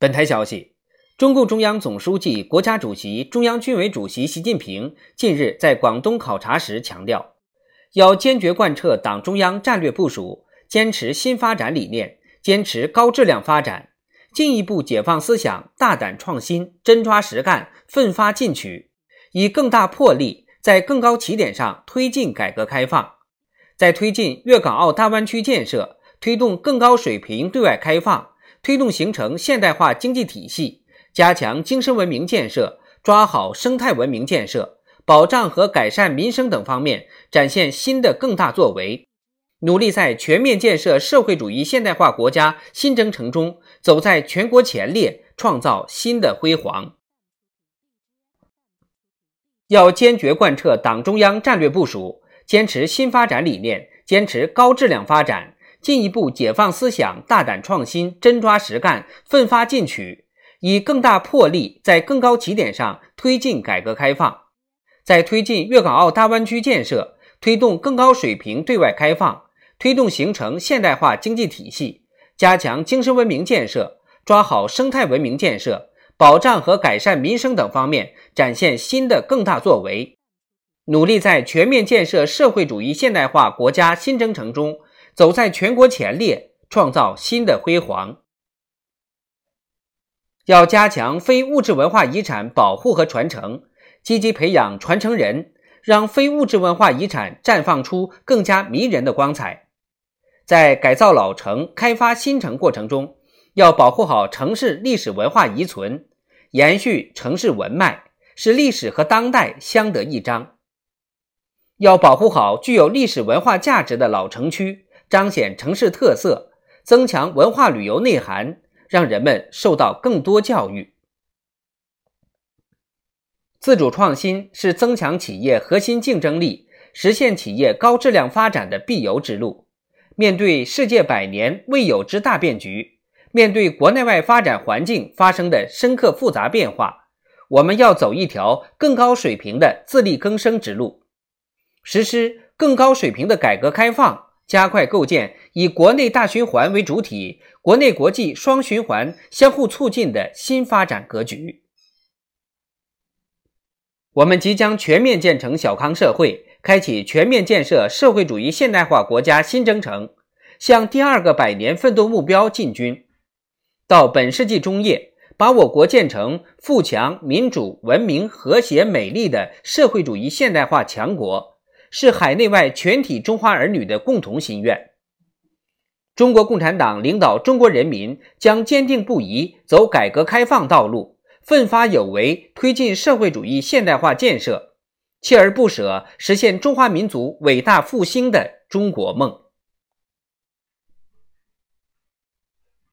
本台消息，中共中央总书记、国家主席、中央军委主席习近平近日在广东考察时强调，要坚决贯彻党中央战略部署，坚持新发展理念，坚持高质量发展，进一步解放思想，大胆创新，真抓实干，奋发进取，以更大魄力，在更高起点上推进改革开放，在推进粤港澳大湾区建设，推动更高水平对外开放。推动形成现代化经济体系，加强精神文明建设，抓好生态文明建设，保障和改善民生等方面展现新的更大作为，努力在全面建设社会主义现代化国家新征程中走在全国前列，创造新的辉煌。要坚决贯彻党中央战略部署，坚持新发展理念，坚持高质量发展。进一步解放思想，大胆创新，真抓实干，奋发进取，以更大魄力，在更高起点上推进改革开放，在推进粤港澳大湾区建设，推动更高水平对外开放，推动形成现代化经济体系，加强精神文明建设，抓好生态文明建设，保障和改善民生等方面展现新的更大作为，努力在全面建设社会主义现代化国家新征程中。走在全国前列，创造新的辉煌。要加强非物质文化遗产保护和传承，积极培养传承人，让非物质文化遗产绽放出更加迷人的光彩。在改造老城、开发新城过程中，要保护好城市历史文化遗存，延续城市文脉，使历史和当代相得益彰。要保护好具有历史文化价值的老城区。彰显城市特色，增强文化旅游内涵，让人们受到更多教育。自主创新是增强企业核心竞争力、实现企业高质量发展的必由之路。面对世界百年未有之大变局，面对国内外发展环境发生的深刻复杂变化，我们要走一条更高水平的自力更生之路，实施更高水平的改革开放。加快构建以国内大循环为主体、国内国际双循环相互促进的新发展格局。我们即将全面建成小康社会，开启全面建设社会主义现代化国家新征程，向第二个百年奋斗目标进军。到本世纪中叶，把我国建成富强、民主、文明、和谐、美丽的社会主义现代化强国。是海内外全体中华儿女的共同心愿。中国共产党领导中国人民将坚定不移走改革开放道路，奋发有为推进社会主义现代化建设，锲而不舍实现中华民族伟大复兴的中国梦。